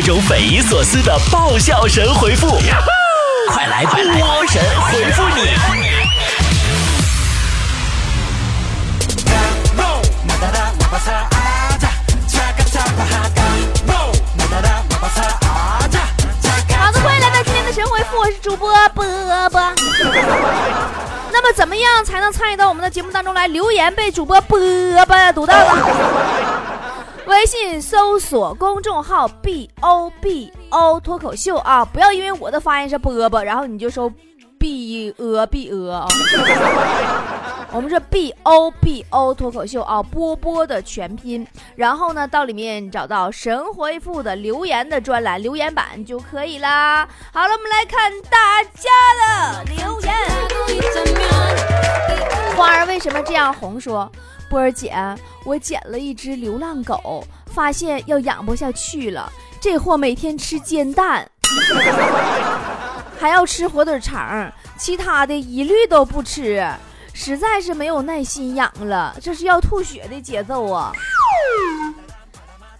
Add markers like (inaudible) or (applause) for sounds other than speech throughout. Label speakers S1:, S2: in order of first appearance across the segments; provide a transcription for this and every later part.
S1: 各种匪夷所思的爆笑神回复，(laughs) 快来 (laughs) 波神回复你！
S2: 好的，欢迎来到今天的神回复，我是主播波波。(laughs) 那么，怎么样才能参与到我们的节目当中来？留言被主播波波读到呢？微信搜索公众号 “b o b o” 脱口秀啊，不要因为我的发音是波波，然后你就说 “b o b o” 啊。(laughs) 我们是 B O B O 脱口秀啊，波波的全拼。然后呢，到里面找到神回复的留言的专栏留言板就可以啦。好了，我们来看大家的留言。花儿为什么这样红？说波儿姐，我捡了一只流浪狗，发现要养不下去了。这货每天吃煎蛋，还要吃火腿肠，其他的一律都不吃。实在是没有耐心养了，这是要吐血的节奏啊！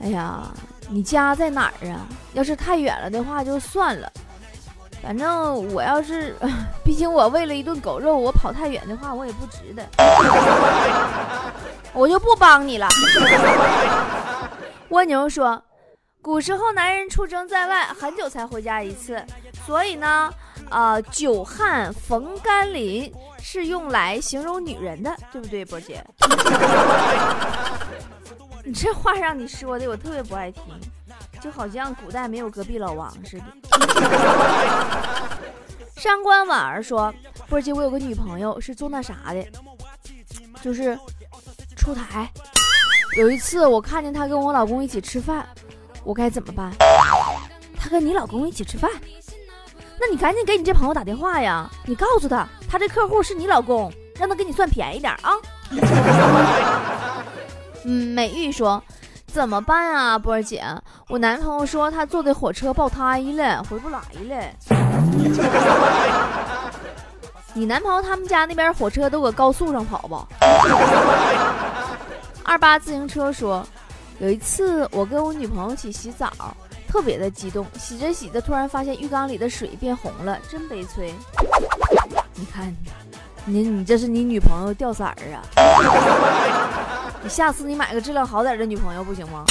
S2: 哎呀，你家在哪儿啊？要是太远了的话就算了，反正我要是，(laughs) 毕竟我为了一顿狗肉，我跑太远的话，我也不值得，(laughs) 我就不帮你了。(laughs) 蜗牛说，古时候男人出征在外，很久才回家一次，所以呢。啊，久旱逢甘霖是用来形容女人的，对不对，波姐？你这话让你说的，我特别不爱听，就好像古代没有隔壁老王似的。(laughs) 上官婉儿说：“波姐，我有个女朋友是做那啥的，就是出台。有一次我看见她跟我老公一起吃饭，我该怎么办？她跟你老公一起吃饭？”那你赶紧给你这朋友打电话呀！你告诉他，他这客户是你老公，让他给你算便宜点啊。(laughs) 嗯，美玉说，怎么办啊，波儿姐？我男朋友说他坐的火车爆胎了，回不来了。(laughs) 你男朋友他们家那边火车都搁高速上跑吧？(laughs) 二八自行车说，有一次我跟我女朋友一起洗澡。特别的激动，洗着洗着，突然发现浴缸里的水变红了，真悲催。你看，你你这是你女朋友掉色儿啊？你下次你买个质量好点的女朋友不行吗？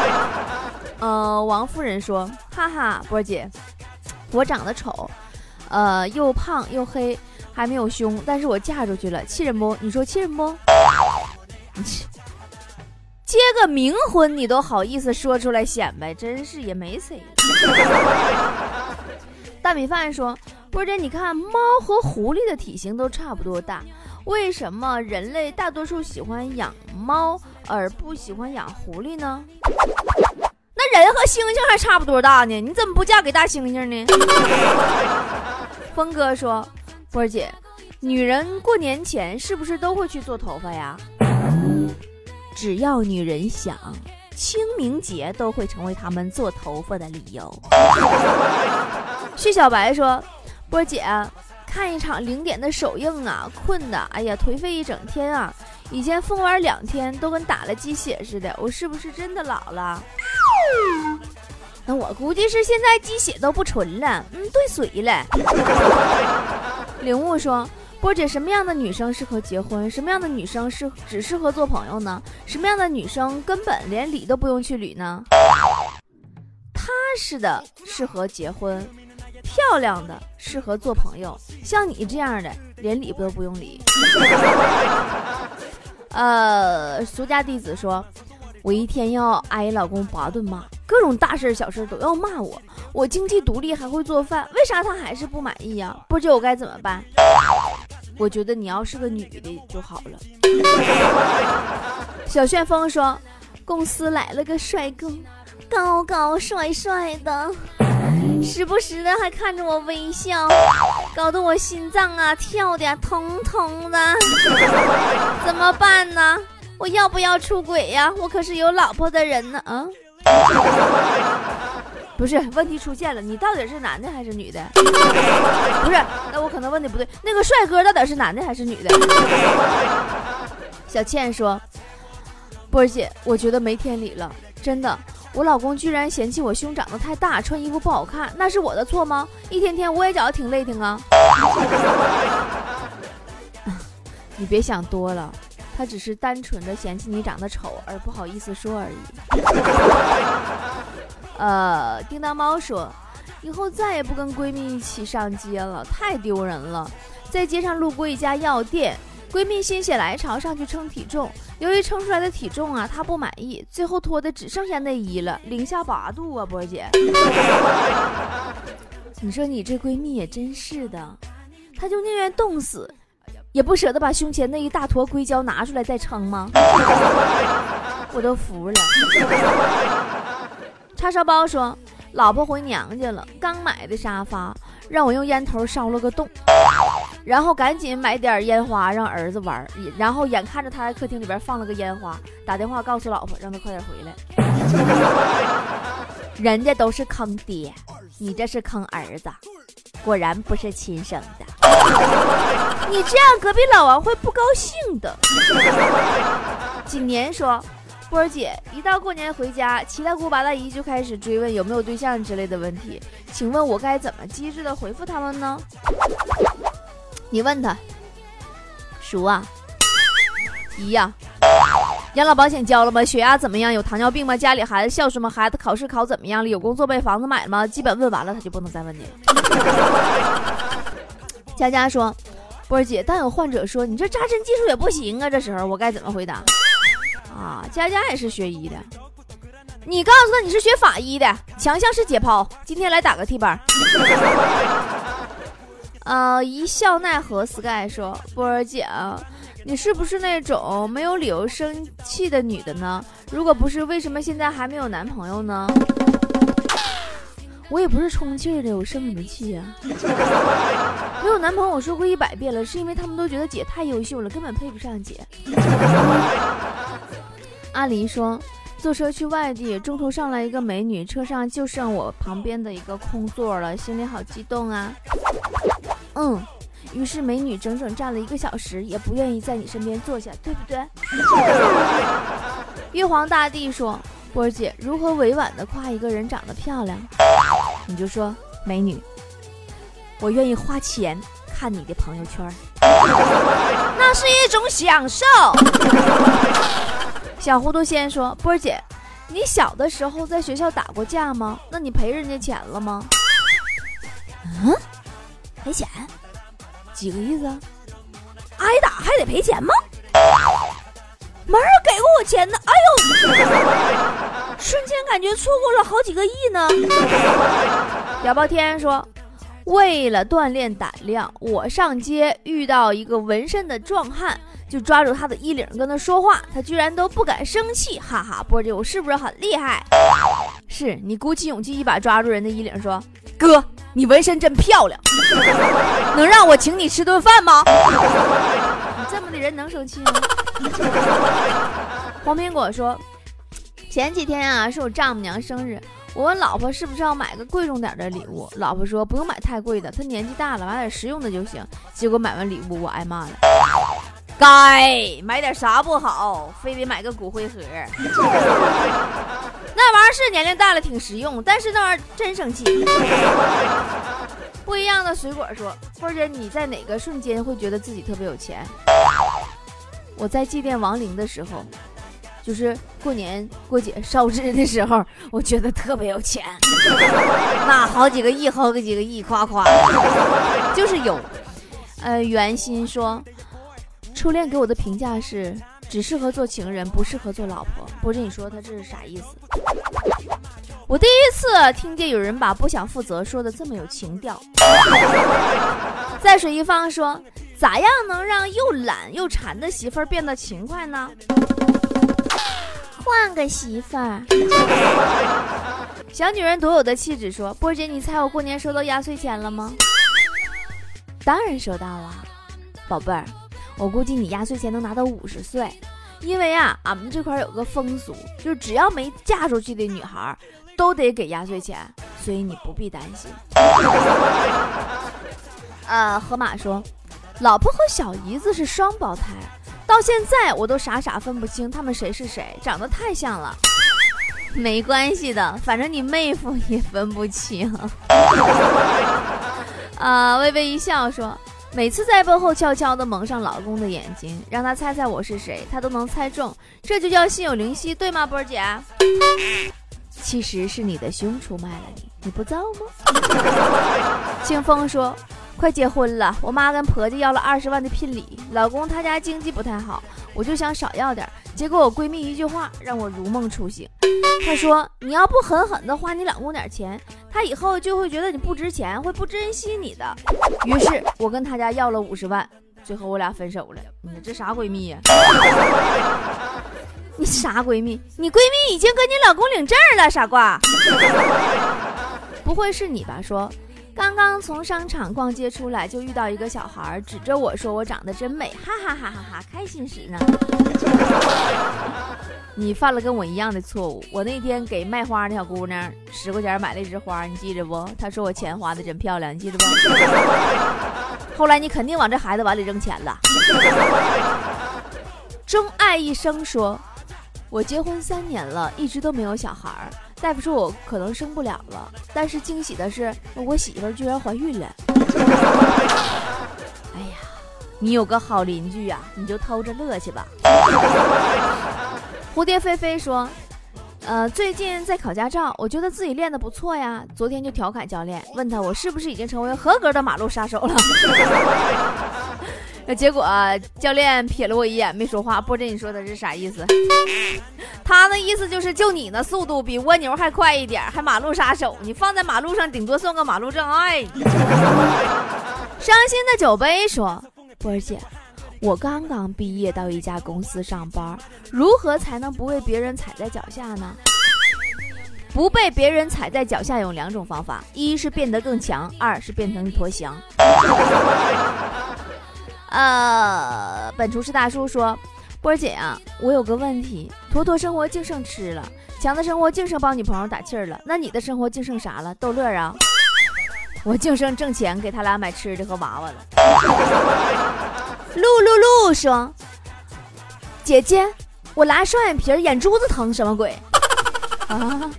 S2: (laughs) 呃，王夫人说，哈哈，波姐，我长得丑，呃，又胖又黑，还没有胸，但是我嫁出去了，气人不？你说气人不？结个冥婚，你都好意思说出来显摆，真是也没谁。大米饭说：“波姐，你看猫和狐狸的体型都差不多大，为什么人类大多数喜欢养猫而不喜欢养狐狸呢？那人和猩猩还差不多大呢，你怎么不嫁给大猩猩呢？”峰哥说：“波姐，女人过年前是不是都会去做头发呀？”只要女人想，清明节都会成为他们做头发的理由。薛小白说：“波姐，看一场零点的首映啊，困的，哎呀，颓废一整天啊！以前疯玩两天都跟打了鸡血似的，我是不是真的老了？那我估计是现在鸡血都不纯了，嗯，兑水了。”领悟说。波姐，什么样的女生适合结婚？什么样的女生适只适合做朋友呢？什么样的女生根本连理都不用去理呢？踏实的适合结婚，漂亮的适合做朋友，像你这样的连理都不用理。(laughs) 呃，俗家弟子说，我一天要挨老公八顿骂，各种大事小事都要骂我。我经济独立，还会做饭，为啥他还是不满意呀？不知，我该怎么办？我觉得你要是个女的就好了。(laughs) 小旋风说，公司来了个帅哥，高高帅帅的，时不时的还看着我微笑，搞得我心脏啊跳的通通的。(laughs) 怎么办呢？我要不要出轨呀？我可是有老婆的人呢。啊。(laughs) 不是，问题出现了，你到底是男的还是女的？(laughs) 不是，那我可能问的不对。那个帅哥到底是男的还是女的？小倩说：“波儿姐，我觉得没天理了，真的，我老公居然嫌弃我胸长得太大，穿衣服不好看，那是我的错吗？一天天我也觉得挺累挺啊。(laughs) 你别想多了，他只是单纯的嫌弃你长得丑而不好意思说而已。(laughs) 呃，叮当猫说，以后再也不跟闺蜜一起上街了，太丢人了。在街上路过一家药店。闺蜜心血来潮上去称体重，由于称出来的体重啊，她不满意，最后脱的只剩下内衣了，零下八度啊，波儿姐。(laughs) 你说你这闺蜜也真是的，她就宁愿冻死，也不舍得把胸前那一大坨硅胶拿出来再称吗？(laughs) 我都服了。叉烧包说，老婆回娘家了，刚买的沙发，让我用烟头烧了个洞。然后赶紧买点烟花让儿子玩，然后眼看着他在客厅里边放了个烟花，打电话告诉老婆让他快点回来。(laughs) 人家都是坑爹，你这是坑儿子，果然不是亲生的。(laughs) 你这样隔壁老王会不高兴的。锦年说，波儿姐一到过年回家，七大姑八大姨就开始追问有没有对象之类的问题，请问我该怎么机智的回复他们呢？你问他，叔啊，姨呀，养老保险交了吗？血压怎么样？有糖尿病吗？家里孩子孝顺吗？孩子考试考怎么样了？有工作没？房子买了吗？基本问完了，他就不能再问你了。(laughs) 佳佳说：“波儿姐，但有患者说你这扎针技术也不行啊，这时候我该怎么回答？”啊，佳佳也是学医的，你告诉他你是学法医的，强项是解剖，今天来打个替班。呃，一笑奈何，Sky 说：“波儿姐，你是不是那种没有理由生气的女的呢？如果不是，为什么现在还没有男朋友呢？”我也不是充气的，我生什么气呀？(laughs) 没有男朋友，我说过一百遍了，是因为他们都觉得姐太优秀了，根本配不上姐。(laughs) 阿离说：“坐车去外地，中途上来一个美女，车上就剩我旁边的一个空座了，心里好激动啊。”嗯，于是美女整整站了一个小时，也不愿意在你身边坐下，对不对？(laughs) 玉皇大帝说：“波儿姐，如何委婉的夸一个人长得漂亮？你就说，美女，我愿意花钱看你的朋友圈，(laughs) 那是一种享受。”小糊涂仙说：“波儿姐，你小的时候在学校打过架吗？那你赔人家钱了吗？” (laughs) 嗯。赔钱？几个意思？挨打还得赔钱吗？没人给过我钱呢！哎呦，(laughs) 瞬间感觉错过了好几个亿呢。小包天说：“为了锻炼胆量，我上街遇到一个纹身的壮汉，就抓住他的衣领跟他说话，他居然都不敢生气，哈哈！波姐，我是不是很厉害？是你鼓起勇气一把抓住人的衣领，说：哥。”你纹身真漂亮，能让我请你吃顿饭吗？你这么的人能生气吗？黄苹果说，前几天啊是我丈母娘生日，我问老婆是不是要买个贵重点的礼物，老婆说不用买太贵的，她年纪大了，买点实用的就行。结果买完礼物我挨骂了，该买点啥不好，非得买个骨灰盒。(laughs) 那玩意儿是年龄大了挺实用，但是那玩意儿真生气。不一样的水果说，或者你在哪个瞬间会觉得自己特别有钱？我在祭奠亡灵的时候，就是过年过节烧纸的时候，我觉得特别有钱，那好几个亿，好几个亿，夸夸，就是有。呃，袁心说，初恋给我的评价是。只适合做情人，不适合做老婆。波姐，你说他这是啥意思？我第一次听见有人把不想负责说的这么有情调。在水一方说，咋样能让又懒又馋的媳妇儿变得勤快呢？换个媳妇儿。小女人独有的气质说，波姐，你猜我过年收到压岁钱了吗？当然收到了，宝贝儿。我估计你压岁钱能拿到五十岁，因为啊，俺们这块有个风俗，就是只要没嫁出去的女孩，都得给压岁钱，所以你不必担心。(laughs) 呃，河马说，老婆和小姨子是双胞胎，到现在我都傻傻分不清他们谁是谁，长得太像了。没关系的，反正你妹夫也分不清。啊，(laughs) 微微一笑说。每次在背后悄悄地蒙上老公的眼睛，让他猜猜我是谁，他都能猜中，这就叫心有灵犀，对吗，波儿姐？其实是你的胸出卖了你，你不造吗？(laughs) 清风说：“快结婚了，我妈跟婆家要了二十万的聘礼，老公他家经济不太好，我就想少要点。结果我闺蜜一句话让我如梦初醒，她说：你要不狠狠的花你老公点钱。”他以后就会觉得你不值钱，会不珍惜你的。于是我跟他家要了五十万，最后我俩分手了。你这啥闺蜜呀？(laughs) 你啥闺蜜？你闺蜜已经跟你老公领证了，傻瓜！(laughs) 不会是你吧？说。刚刚从商场逛街出来，就遇到一个小孩，指着我说：“我长得真美，哈哈哈哈哈！”开心死呢。(laughs) 你犯了跟我一样的错误。我那天给卖花的小姑娘十块钱买了一枝花，你记着不？她说我钱花的真漂亮，你记着不？(laughs) 后来你肯定往这孩子碗里扔钱了。(laughs) 钟爱一生说：“我结婚三年了，一直都没有小孩。”大夫说我可能生不了了，但是惊喜的是，我媳妇居然怀孕了。(laughs) 哎呀，你有个好邻居呀，你就偷着乐去吧。(laughs) 蝴蝶飞飞说，呃，最近在考驾照，我觉得自己练得不错呀。昨天就调侃教练，问他我是不是已经成为合格的马路杀手了。(laughs) 那结果教练瞥了我一眼，没说话。不知你说的是啥意思？他那意思就是，就你那速度比蜗牛还快一点，还马路杀手，你放在马路上顶多算个马路障碍。伤心的酒杯说：“波儿姐，我刚刚毕业到一家公司上班，如何才能不被别人踩在脚下呢？不被别人踩在脚下有两种方法：一是变得更强，二是变成一坨翔。”呃，本厨师大叔说：“波儿姐啊，我有个问题，坨坨生活净剩吃了，强的生活净剩帮女朋友打气儿了，那你的生活净剩啥了？逗乐啊？(laughs) 我净剩挣钱给他俩买吃的和娃娃了。”露露露说：“姐姐，我拉双眼皮，眼珠子疼，什么鬼？(laughs) 啊？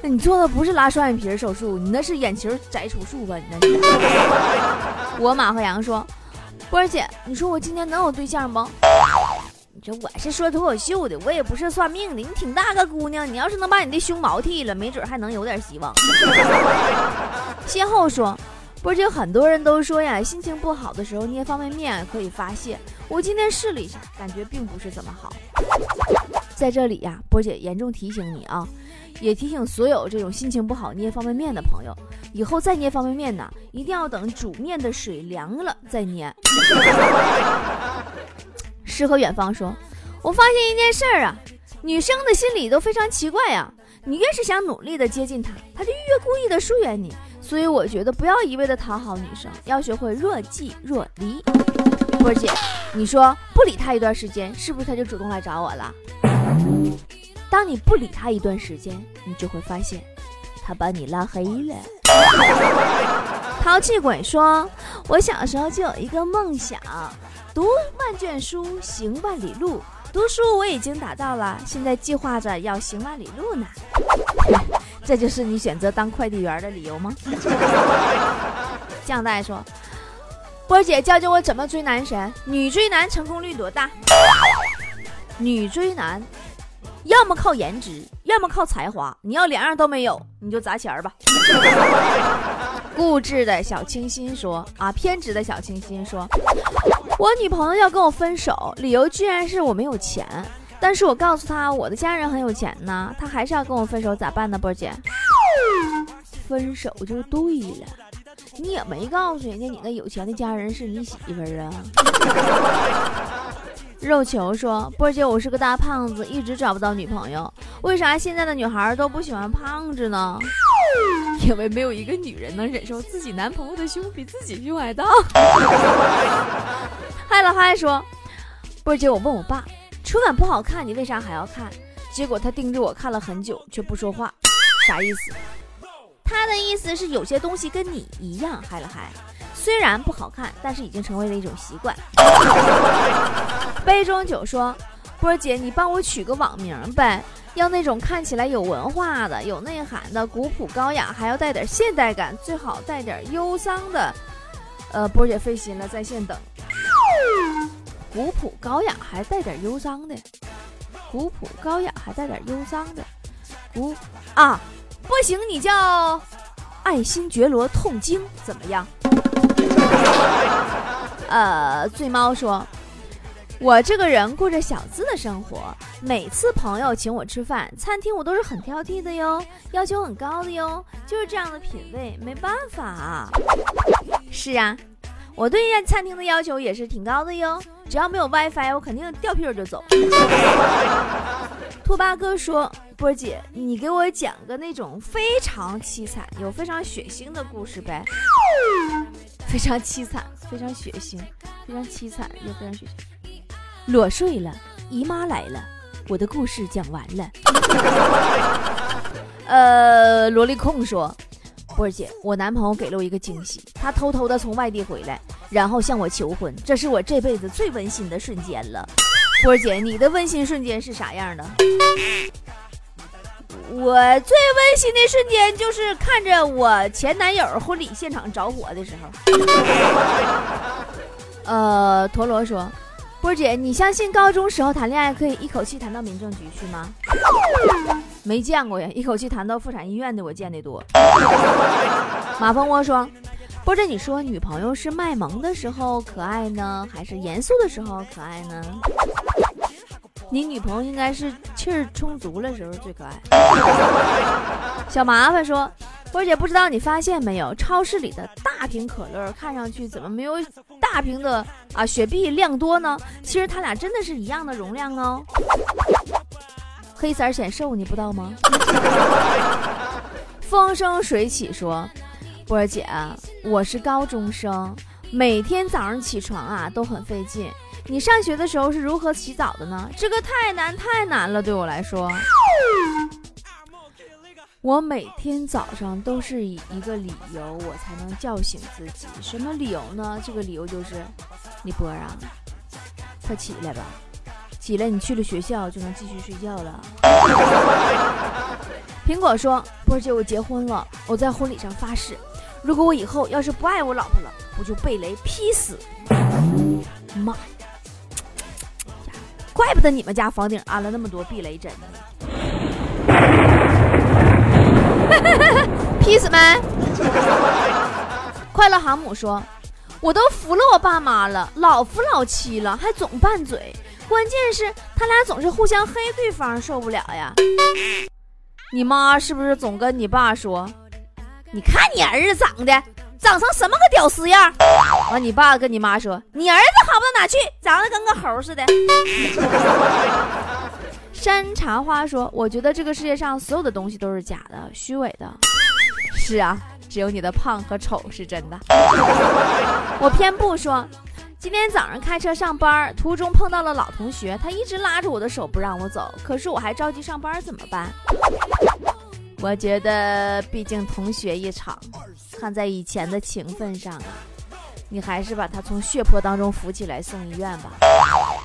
S2: 那你做的不是拉双眼皮手术，你那是眼球摘除术吧？你那是。(laughs) ”我马和杨说：“波儿姐，你说我今年能有对象不？你这我是说脱口秀的，我也不是算命的。你挺大个姑娘，你要是能把你的胸毛剃了，没准还能有点希望。(laughs) ”先后说：“波儿姐，很多人都说呀，心情不好的时候捏方便面可以发泄。我今天试了一下，感觉并不是怎么好。在这里呀，波儿姐严重提醒你啊。”也提醒所有这种心情不好捏方便面的朋友，以后再捏方便面呢，一定要等煮面的水凉了再捏。(laughs) 诗和远方说：“我发现一件事儿啊，女生的心理都非常奇怪呀。你越是想努力的接近她，她就越故意的疏远你。所以我觉得不要一味的讨好女生，要学会若即若离。”波姐，你说不理她一段时间，是不是她就主动来找我了？当你不理他一段时间，你就会发现，他把你拉黑了。淘气鬼说：“我小时候就有一个梦想，读万卷书，行万里路。读书我已经达到了，现在计划着要行万里路呢。(laughs) 这就是你选择当快递员的理由吗？” (laughs) 酱代说：“波姐教教我怎么追男神，女追男成功率多大？女追男。”要么靠颜值，要么靠才华。你要两样都没有，你就砸钱儿吧。(laughs) 固执的小清新说：“啊，偏执的小清新说，我女朋友要跟我分手，理由居然是我没有钱。但是我告诉她我的家人很有钱呢，她还是要跟我分手，咋办呢？波姐，分手就对了。你也没告诉人家你那有钱的家人是你媳妇儿啊。(laughs) ”肉球说：“波姐，我是个大胖子，一直找不到女朋友。为啥现在的女孩都不喜欢胖子呢？因为没有一个女人能忍受自己男朋友的胸比自己胸 (laughs) 还大。”嗨了嗨说：“波姐，我问我爸，春晚不好看，你为啥还要看？结果他盯着我看了很久，却不说话，啥意思？他的意思是有些东西跟你一样。嗨了嗨。”虽然不好看，但是已经成为了一种习惯。杯中酒说：“波儿姐，你帮我取个网名呗，要那种看起来有文化的、有内涵的、古朴高雅，还要带点现代感，最好带点忧伤的。呃，波儿姐费心了，在线等。古朴高雅还带点忧伤的，古朴高雅还带点忧伤的，古啊，不行，你叫爱新觉罗痛经怎么样？呃，醉猫说。我这个人过着小资的生活，每次朋友请我吃饭，餐厅我都是很挑剔的哟，要求很高的哟，就是这样的品味，没办法啊。是啊，我对餐厅的要求也是挺高的哟，只要没有 WiFi，我肯定掉屁就走。兔八哥说：“波姐，你给我讲个那种非常凄惨、有非常血腥的故事呗。非常凄惨，非常血腥，非常凄惨又非常血腥。”裸睡了，姨妈来了，我的故事讲完了。(laughs) 呃，萝莉控说：“波儿姐，我男朋友给了我一个惊喜，他偷偷的从外地回来，然后向我求婚，这是我这辈子最温馨的瞬间了。”波儿姐，你的温馨瞬间是啥样的？我最温馨的瞬间就是看着我前男友婚礼现场着火的时候。呃，陀螺说。波姐，你相信高中时候谈恋爱可以一口气谈到民政局去吗？没见过呀，一口气谈到妇产医院的我见得多。马蜂窝说：“波姐，你说女朋友是卖萌的时候可爱呢，还是严肃的时候可爱呢？你女朋友应该是气儿充足的时候最可爱。(laughs) ”小麻烦说。波姐，不知道你发现没有，超市里的大瓶可乐看上去怎么没有大瓶的啊雪碧量多呢？其实它俩真的是一样的容量哦。黑色显瘦，你不知道吗？(laughs) 风生水起说，波姐，我是高中生，每天早上起床啊都很费劲。你上学的时候是如何洗澡的呢？这个太难太难了，对我来说。我每天早上都是以一个理由，我才能叫醒自己。什么理由呢？这个理由就是，你波啊，快起来吧，起来，你去了学校就能继续睡觉了。(laughs) 苹果说：“波儿姐，我结婚了，我在婚礼上发誓，如果我以后要是不爱我老婆了，我就被雷劈死。”妈呀！怪不得你们家房顶安了那么多避雷针呢。劈死没？快乐航母说：“我都服了我爸妈了，老夫老妻了，还总拌嘴。关键是他俩总是互相黑对方，受不了呀。”你妈是不是总跟你爸说：“你看你儿子长得长成什么个屌丝样？”完，你爸跟你妈说：“你儿子好不到哪去，长得跟个猴似的。”山茶花说：“我觉得这个世界上所有的东西都是假的、虚伪的。是啊，只有你的胖和丑是真的。(laughs) ”我偏不说。今天早上开车上班，途中碰到了老同学，他一直拉着我的手不让我走，可是我还着急上班，怎么办？我觉得，毕竟同学一场，看在以前的情分上啊，你还是把他从血泊当中扶起来送医院吧。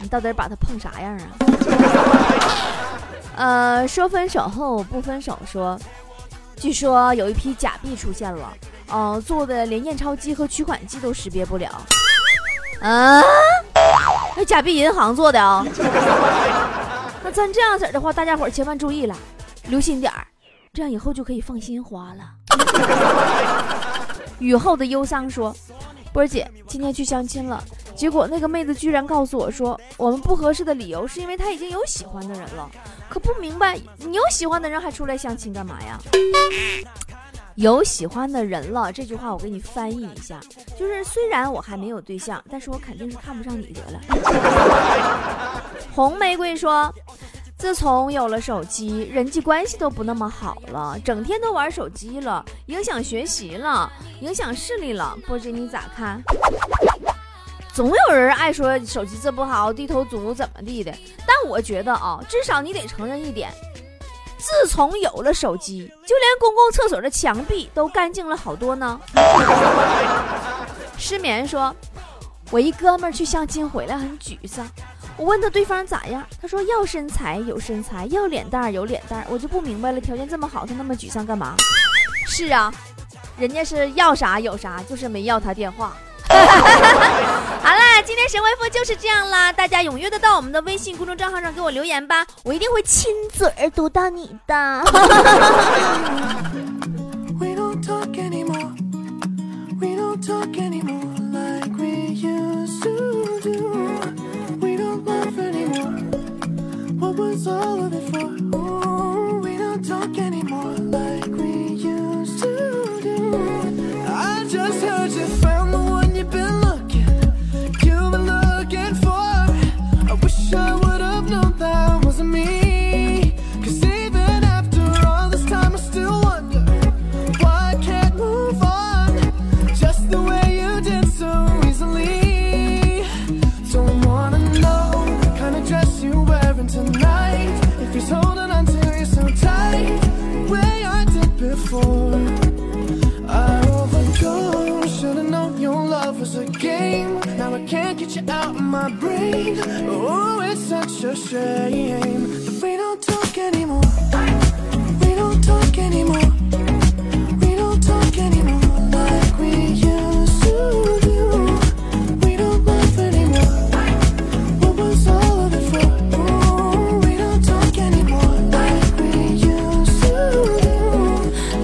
S2: 你到底把他碰啥样啊？(laughs) 呃，说分手后不分手。说，据说有一批假币出现了，呃，做的连验钞机和取款机都识别不了。啊？那假币银行做的啊？那咱这样子的话，大家伙千万注意了，留心点儿，这样以后就可以放心花了。(laughs) 雨后的忧伤说，波儿姐今天去相亲了。结果那个妹子居然告诉我说，我们不合适的理由是因为她已经有喜欢的人了。可不明白，你有喜欢的人还出来相亲干嘛呀？有喜欢的人了，这句话我给你翻译一下，就是虽然我还没有对象，但是我肯定是看不上你得了。红玫瑰说，自从有了手机，人际关系都不那么好了，整天都玩手机了，影响学习了，影响视力了。波姐你咋看？总有人爱说手机这不好，低头族怎么地的。但我觉得啊，至少你得承认一点，自从有了手机，就连公共厕所的墙壁都干净了好多呢。(laughs) 失眠说，我一哥们儿去相亲回来很沮丧，
S3: 我问他对方咋样，他说要身材有身材，要脸蛋有脸蛋，我就不明白了，条件这么好，他那么沮丧干嘛？是啊，人家是要啥有啥，就是没要他电话。(laughs) 好啦，今天神回复就是这样啦，大家踊跃的到我们的微信公众账号上给我留言吧，我一定会亲嘴儿读到你的。(laughs)
S4: shame that we don't talk anymore.
S3: We don't talk anymore. We don't talk anymore like we used to do. We don't laugh anymore. What was all of it for? Ooh, we don't talk anymore like we used to do.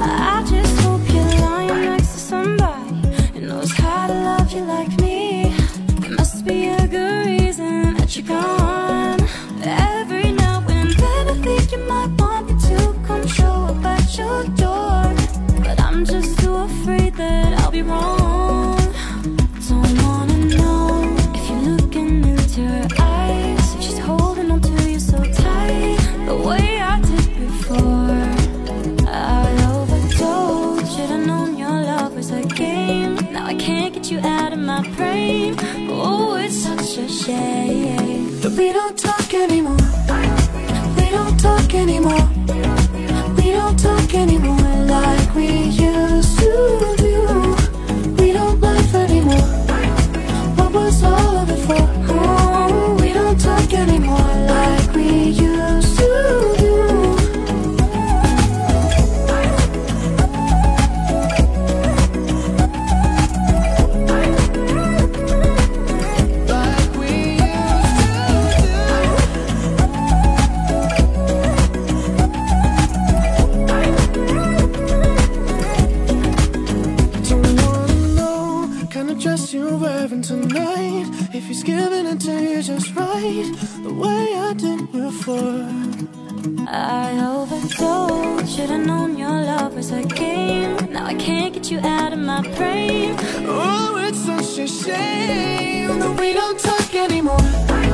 S4: I just hope you're lying next to somebody who knows how to love you like me. We don't talk anymore.